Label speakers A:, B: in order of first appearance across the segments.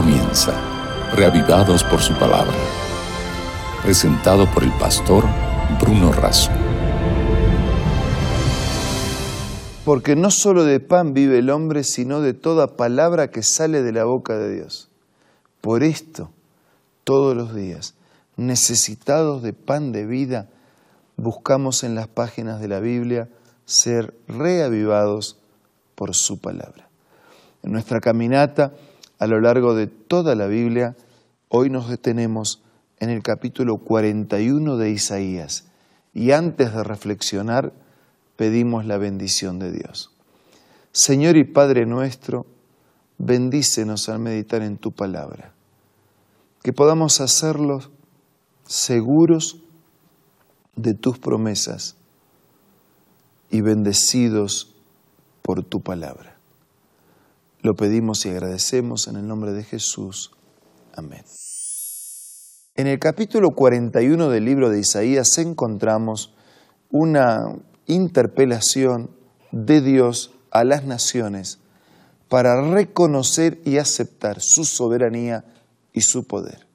A: comienza, reavivados por su palabra. Presentado por el pastor Bruno Razo.
B: Porque no solo de pan vive el hombre, sino de toda palabra que sale de la boca de Dios. Por esto, todos los días, necesitados de pan de vida, buscamos en las páginas de la Biblia ser reavivados por su palabra. En nuestra caminata a lo largo de toda la Biblia, hoy nos detenemos en el capítulo 41 de Isaías y antes de reflexionar pedimos la bendición de Dios. Señor y Padre nuestro, bendícenos al meditar en tu palabra, que podamos hacerlo seguros de tus promesas y bendecidos por tu palabra. Lo pedimos y agradecemos en el nombre de Jesús. Amén. En el capítulo 41 del libro de Isaías encontramos una interpelación de Dios a las naciones para reconocer y aceptar su soberanía y su poder.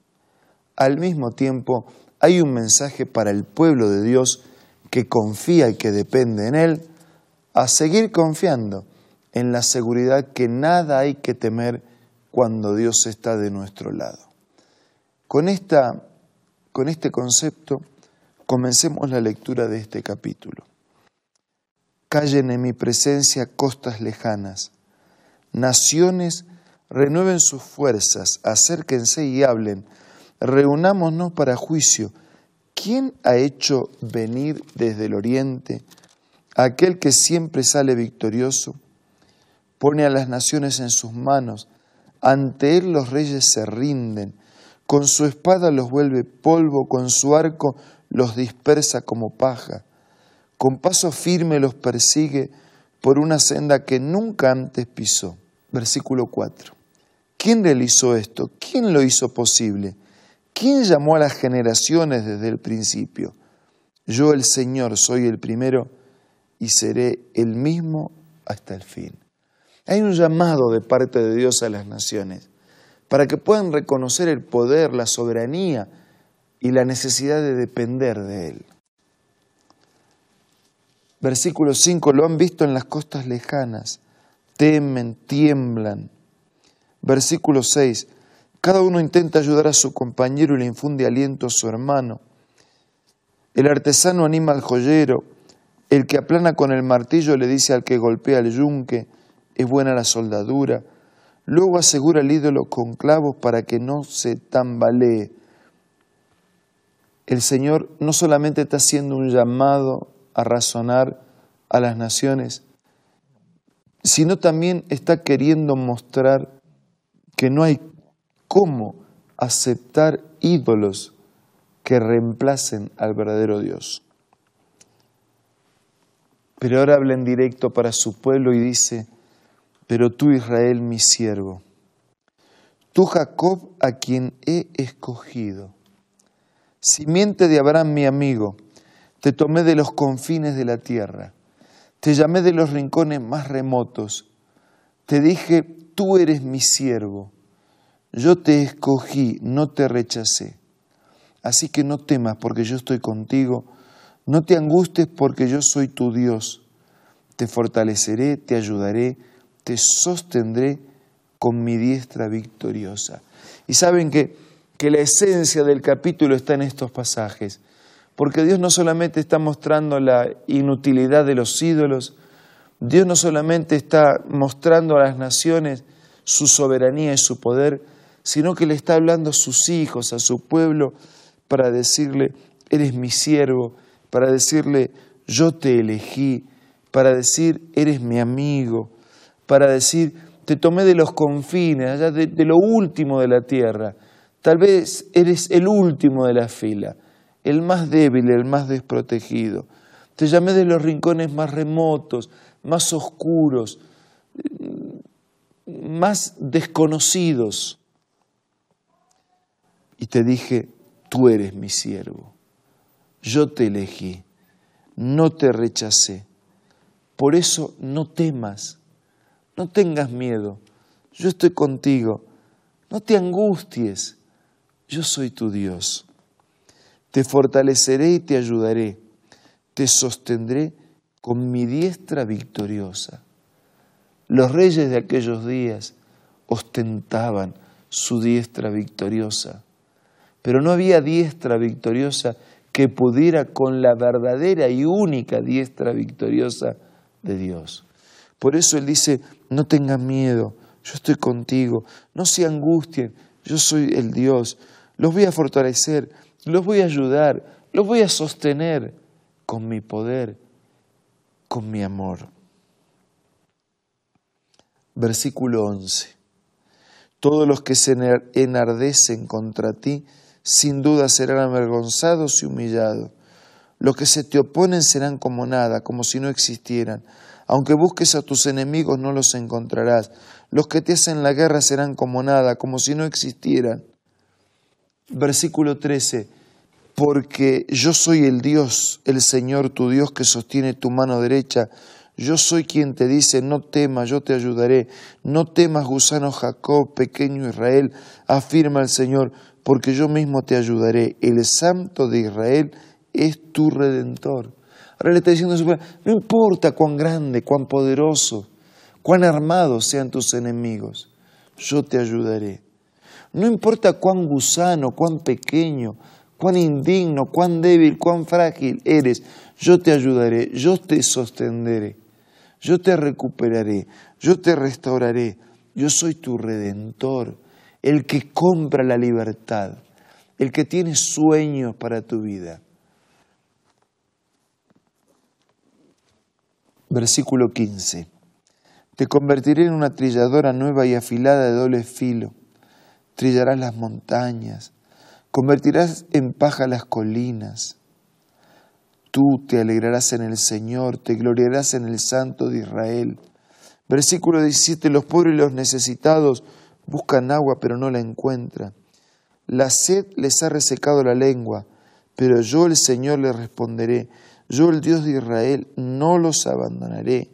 B: Al mismo tiempo, hay un mensaje para el pueblo de Dios que confía y que depende en Él, a seguir confiando en la seguridad que nada hay que temer cuando Dios está de nuestro lado. Con, esta, con este concepto, comencemos la lectura de este capítulo. Callen en mi presencia costas lejanas, naciones renueven sus fuerzas, acérquense y hablen reunámonos para juicio. ¿Quién ha hecho venir desde el oriente aquel que siempre sale victorioso? Pone a las naciones en sus manos, ante él los reyes se rinden, con su espada los vuelve polvo, con su arco los dispersa como paja, con paso firme los persigue por una senda que nunca antes pisó. Versículo 4. ¿Quién realizó esto? ¿Quién lo hizo posible? ¿Quién llamó a las generaciones desde el principio? Yo el Señor soy el primero y seré el mismo hasta el fin. Hay un llamado de parte de Dios a las naciones para que puedan reconocer el poder, la soberanía y la necesidad de depender de Él. Versículo 5, lo han visto en las costas lejanas, temen, tiemblan. Versículo 6, cada uno intenta ayudar a su compañero y le infunde aliento a su hermano. El artesano anima al joyero, el que aplana con el martillo le dice al que golpea el yunque, es buena la soldadura. Luego asegura el ídolo con clavos para que no se tambalee. El Señor no solamente está haciendo un llamado a razonar a las naciones, sino también está queriendo mostrar que no hay cómo aceptar ídolos que reemplacen al verdadero Dios. Pero ahora habla en directo para su pueblo y dice, pero tú Israel mi siervo, tú Jacob a quien he escogido, simiente de Abraham mi amigo, te tomé de los confines de la tierra, te llamé de los rincones más remotos, te dije, tú eres mi siervo yo te escogí, no te rechacé. Así que no temas porque yo estoy contigo, no te angustes porque yo soy tu Dios. Te fortaleceré, te ayudaré, te sostendré con mi diestra victoriosa. Y saben que, que la esencia del capítulo está en estos pasajes, porque Dios no solamente está mostrando la inutilidad de los ídolos, Dios no solamente está mostrando a las naciones su soberanía y su poder, sino que le está hablando a sus hijos, a su pueblo, para decirle, eres mi siervo, para decirle, yo te elegí, para decir, eres mi amigo, para decir, te tomé de los confines, allá de, lo último de la tierra. Tal vez eres el último de la fila, el más débil, el más desprotegido. Te llamé de los rincones más remotos, más oscuros, más desconocidos y te dije, tú eres mi siervo, yo te elegí, no te rechacé. Por eso no temas, no tengas miedo, yo estoy contigo. No te angusties, yo soy tu Dios. Te fortaleceré y te ayudaré, te sostendré con mi diestra victoriosa. Los reyes de aquellos días ostentaban su diestra victoriosa, pero no había diestra victoriosa que pudiera con la verdadera y única diestra victoriosa de Dios. Por eso Él dice, no tengan miedo, yo estoy contigo, no se angustien, yo soy el Dios, los voy a fortalecer, los voy a ayudar, los voy a sostener con mi poder, con mi amor. Versículo 11. Todos los que se enardecen contra ti, sin duda serán avergonzados y humillados. Los que se te oponen serán como nada, como si no existieran. Aunque busques a tus enemigos, no los encontrarás. Los que te hacen la guerra serán como nada, como si no existieran. Versículo 13. Porque yo soy el Dios, el Señor tu Dios, que sostiene tu mano derecha. Yo soy quien te dice, no temas, yo te ayudaré. No temas, gusano Jacob, pequeño Israel, afirma el Señor, porque yo mismo te ayudaré. El Santo de Israel es tu redentor. Ahora le está diciendo, no importa cuán grande, cuán poderoso, cuán armados sean tus enemigos, yo te ayudaré. No importa cuán gusano, cuán pequeño, cuán indigno, cuán débil, cuán frágil eres, yo te ayudaré, yo te sostendré, yo te recuperaré, yo te restauraré, yo soy tu redentor, el que compra la libertad, el que tiene sueños para tu vida. Versículo 15. Te convertiré en una trilladora nueva y afilada de doble filo. Trillarás las montañas, convertirás en paja las colinas. Tú te alegrarás en el Señor, te gloriarás en el Santo de Israel. Versículo 17. Los pobres y los necesitados buscan agua, pero no la encuentran. La sed les ha resecado la lengua, pero yo el Señor les responderé. Yo, el Dios de Israel, no los abandonaré.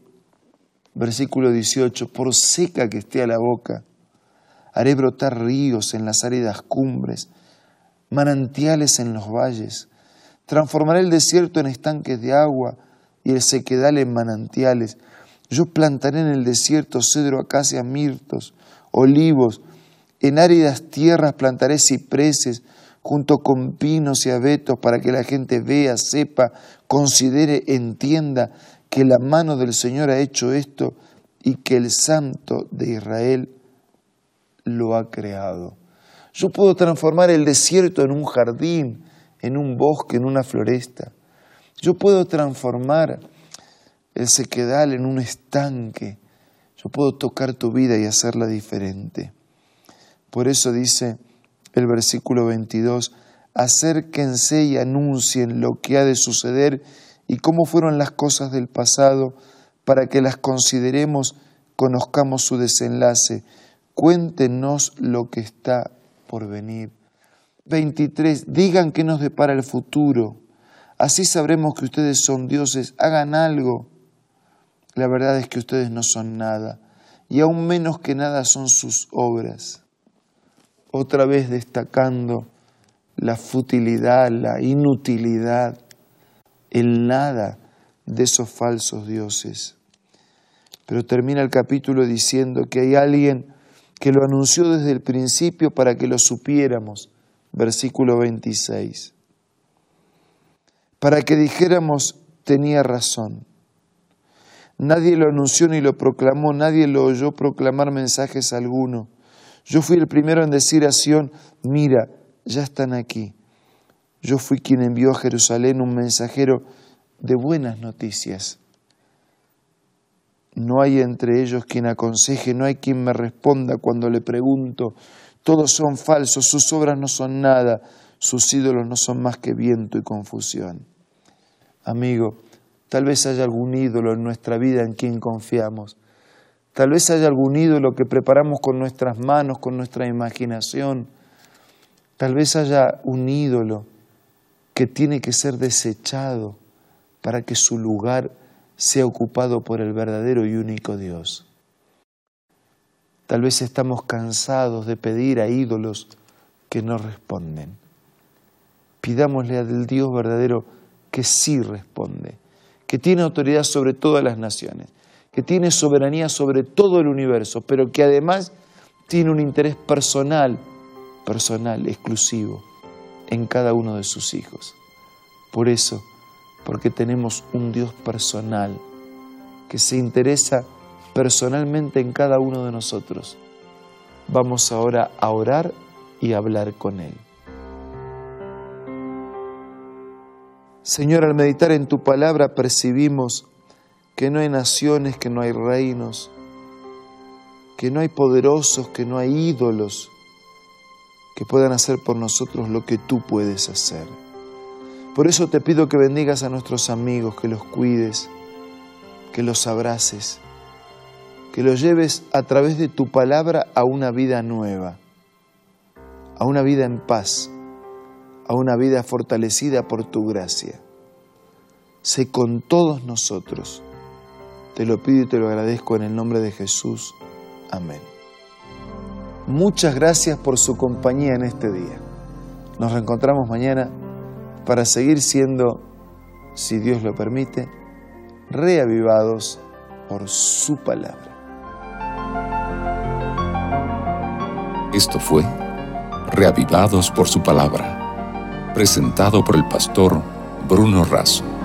B: Versículo 18, por seca que esté a la boca, haré brotar ríos en las áridas cumbres, manantiales en los valles. Transformaré el desierto en estanques de agua y el sequedal en manantiales. Yo plantaré en el desierto cedro, acacia, mirtos, olivos. En áridas tierras plantaré cipreses, junto con pinos y abetos para que la gente vea, sepa, considere, entienda que la mano del Señor ha hecho esto y que el Santo de Israel lo ha creado. Yo puedo transformar el desierto en un jardín, en un bosque, en una floresta. Yo puedo transformar el sequedal en un estanque. Yo puedo tocar tu vida y hacerla diferente. Por eso dice, versículo 22, acérquense y anuncien lo que ha de suceder y cómo fueron las cosas del pasado para que las consideremos, conozcamos su desenlace. Cuéntenos lo que está por venir. 23. Digan qué nos depara el futuro. Así sabremos que ustedes son dioses. Hagan algo. La verdad es que ustedes no son nada. Y aún menos que nada son sus obras otra vez destacando la futilidad, la inutilidad, el nada de esos falsos dioses. Pero termina el capítulo diciendo que hay alguien que lo anunció desde el principio para que lo supiéramos, versículo 26, para que dijéramos tenía razón. Nadie lo anunció ni lo proclamó, nadie lo oyó proclamar mensajes alguno yo fui el primero en decir a Sión, mira, ya están aquí. Yo fui quien envió a Jerusalén un mensajero de buenas noticias. No hay entre ellos quien aconseje, no hay quien me responda cuando le pregunto. Todos son falsos, sus obras no son nada, sus ídolos no son más que viento y confusión. Amigo, tal vez haya algún ídolo en nuestra vida en quien confiamos Tal vez haya algún ídolo que preparamos con nuestras manos, con nuestra imaginación. Tal vez haya un ídolo que tiene que ser desechado para que su lugar sea ocupado por el verdadero y único Dios. Tal vez estamos cansados de pedir a ídolos que no responden. Pidámosle al Dios verdadero que sí responde, que tiene autoridad sobre todas las naciones, que tiene soberanía sobre todo el universo, pero que además tiene un interés personal, personal, exclusivo, en cada uno de sus hijos. Por eso, porque tenemos un Dios personal que se interesa personalmente en cada uno de nosotros. Vamos ahora a orar y hablar con Él. Señor, al meditar en tu palabra percibimos que no hay naciones, que no hay reinos, que no hay poderosos, que no hay ídolos que puedan hacer por nosotros lo que tú puedes hacer. Por eso te pido que bendigas a nuestros amigos, que los cuides, que los abraces, que los lleves a través de tu palabra a una vida nueva, a una vida en paz, a una vida fortalecida por tu gracia. Sé con todos nosotros. Te lo pido y te lo agradezco en el nombre de Jesús. Amén. Muchas gracias por su compañía en este día. Nos reencontramos mañana para seguir siendo, si Dios lo permite, reavivados por su palabra.
A: Esto fue Reavivados por su palabra, presentado por el pastor Bruno Razo.